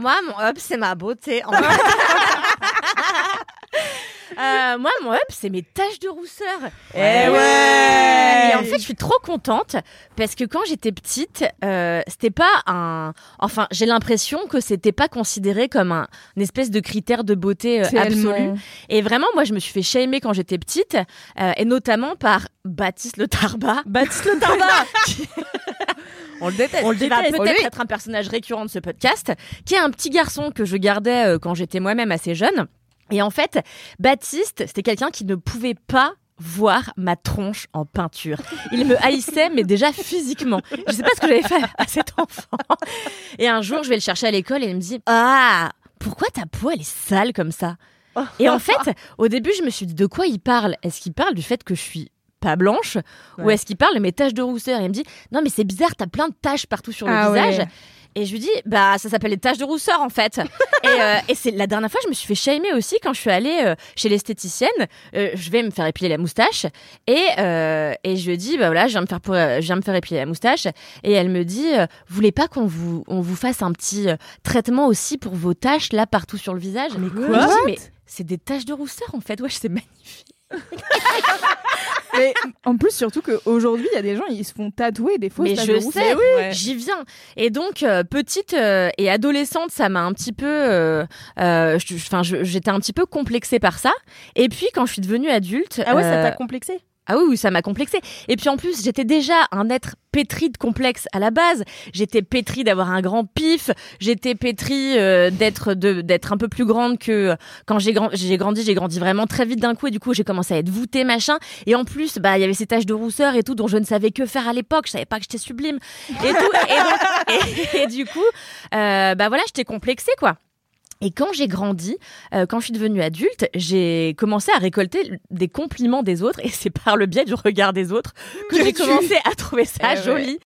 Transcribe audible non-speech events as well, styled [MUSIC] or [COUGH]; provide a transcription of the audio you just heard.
Moi, mon up, c'est ma beauté. En fait. [LAUGHS] Euh, moi, mon up, c'est mes taches de rousseur. Eh ouais Et en fait, je suis trop contente parce que quand j'étais petite, euh, c'était pas un. Enfin, j'ai l'impression que c'était pas considéré comme un une espèce de critère de beauté euh, absolu. Et vraiment, moi, je me suis fait shamer quand j'étais petite, euh, et notamment par Baptiste Le Tarba. Baptiste Le Tarba [LAUGHS] On le déteste. On le Qui va peut-être être un personnage récurrent de ce podcast, qui est un petit garçon que je gardais euh, quand j'étais moi-même assez jeune. Et en fait, Baptiste, c'était quelqu'un qui ne pouvait pas voir ma tronche en peinture. Il me haïssait, mais déjà physiquement. Je sais pas ce que j'avais fait à cet enfant. Et un jour, je vais le chercher à l'école et il me dit Ah, pourquoi ta peau, elle est sale comme ça? Et en fait, au début, je me suis dit De quoi il parle? Est-ce qu'il parle du fait que je suis pas blanche ou est-ce qu'il parle de mes taches de rousseur? Et il me dit Non, mais c'est bizarre, t'as plein de taches partout sur le Ah visage. ouais. Et je lui dis, bah, ça s'appelle les taches de rousseur, en fait. [LAUGHS] et euh, et c'est la dernière fois, je me suis fait shamer aussi quand je suis allée euh, chez l'esthéticienne. Euh, je vais me faire épiler la moustache. Et, et je lui dis, bah voilà, je viens me faire, pour, je viens me faire épiler la moustache. Et elle me dit, vous voulez pas qu'on vous, on vous fasse un petit traitement aussi pour vos taches, là, partout sur le visage? Mais quoi je dis, mais c'est des taches de rousseur, en fait. Ouais, c'est magnifique. [LAUGHS] Mais en plus, surtout qu'aujourd'hui, il y a des gens, ils se font tatouer des fausses Mais taches je sais, Ouais. j'y viens. Et donc, euh, petite euh, et adolescente, ça m'a un petit peu. euh, euh, Enfin, j'étais un petit peu complexée par ça. Et puis, quand je suis devenue adulte. Ah ouais, ça t'a complexé ah oui, ça m'a complexée. Et puis en plus, j'étais déjà un être pétri de complexes à la base. J'étais pétri d'avoir un grand pif. J'étais pétri euh, d'être de d'être un peu plus grande que quand j'ai j'ai grandi. J'ai grandi vraiment très vite d'un coup et du coup j'ai commencé à être voûtée machin. Et en plus, bah il y avait ces taches de rousseur et tout dont je ne savais que faire à l'époque. Je savais pas que j'étais sublime et- [LAUGHS] et du coup, euh, bah voilà, j'étais complexée quoi. Et quand j'ai grandi, euh, quand je suis devenue adulte, j'ai commencé à récolter des compliments des autres et c'est par le biais du regard des autres que j'ai commencé à trouver ça Eh ouais. joli.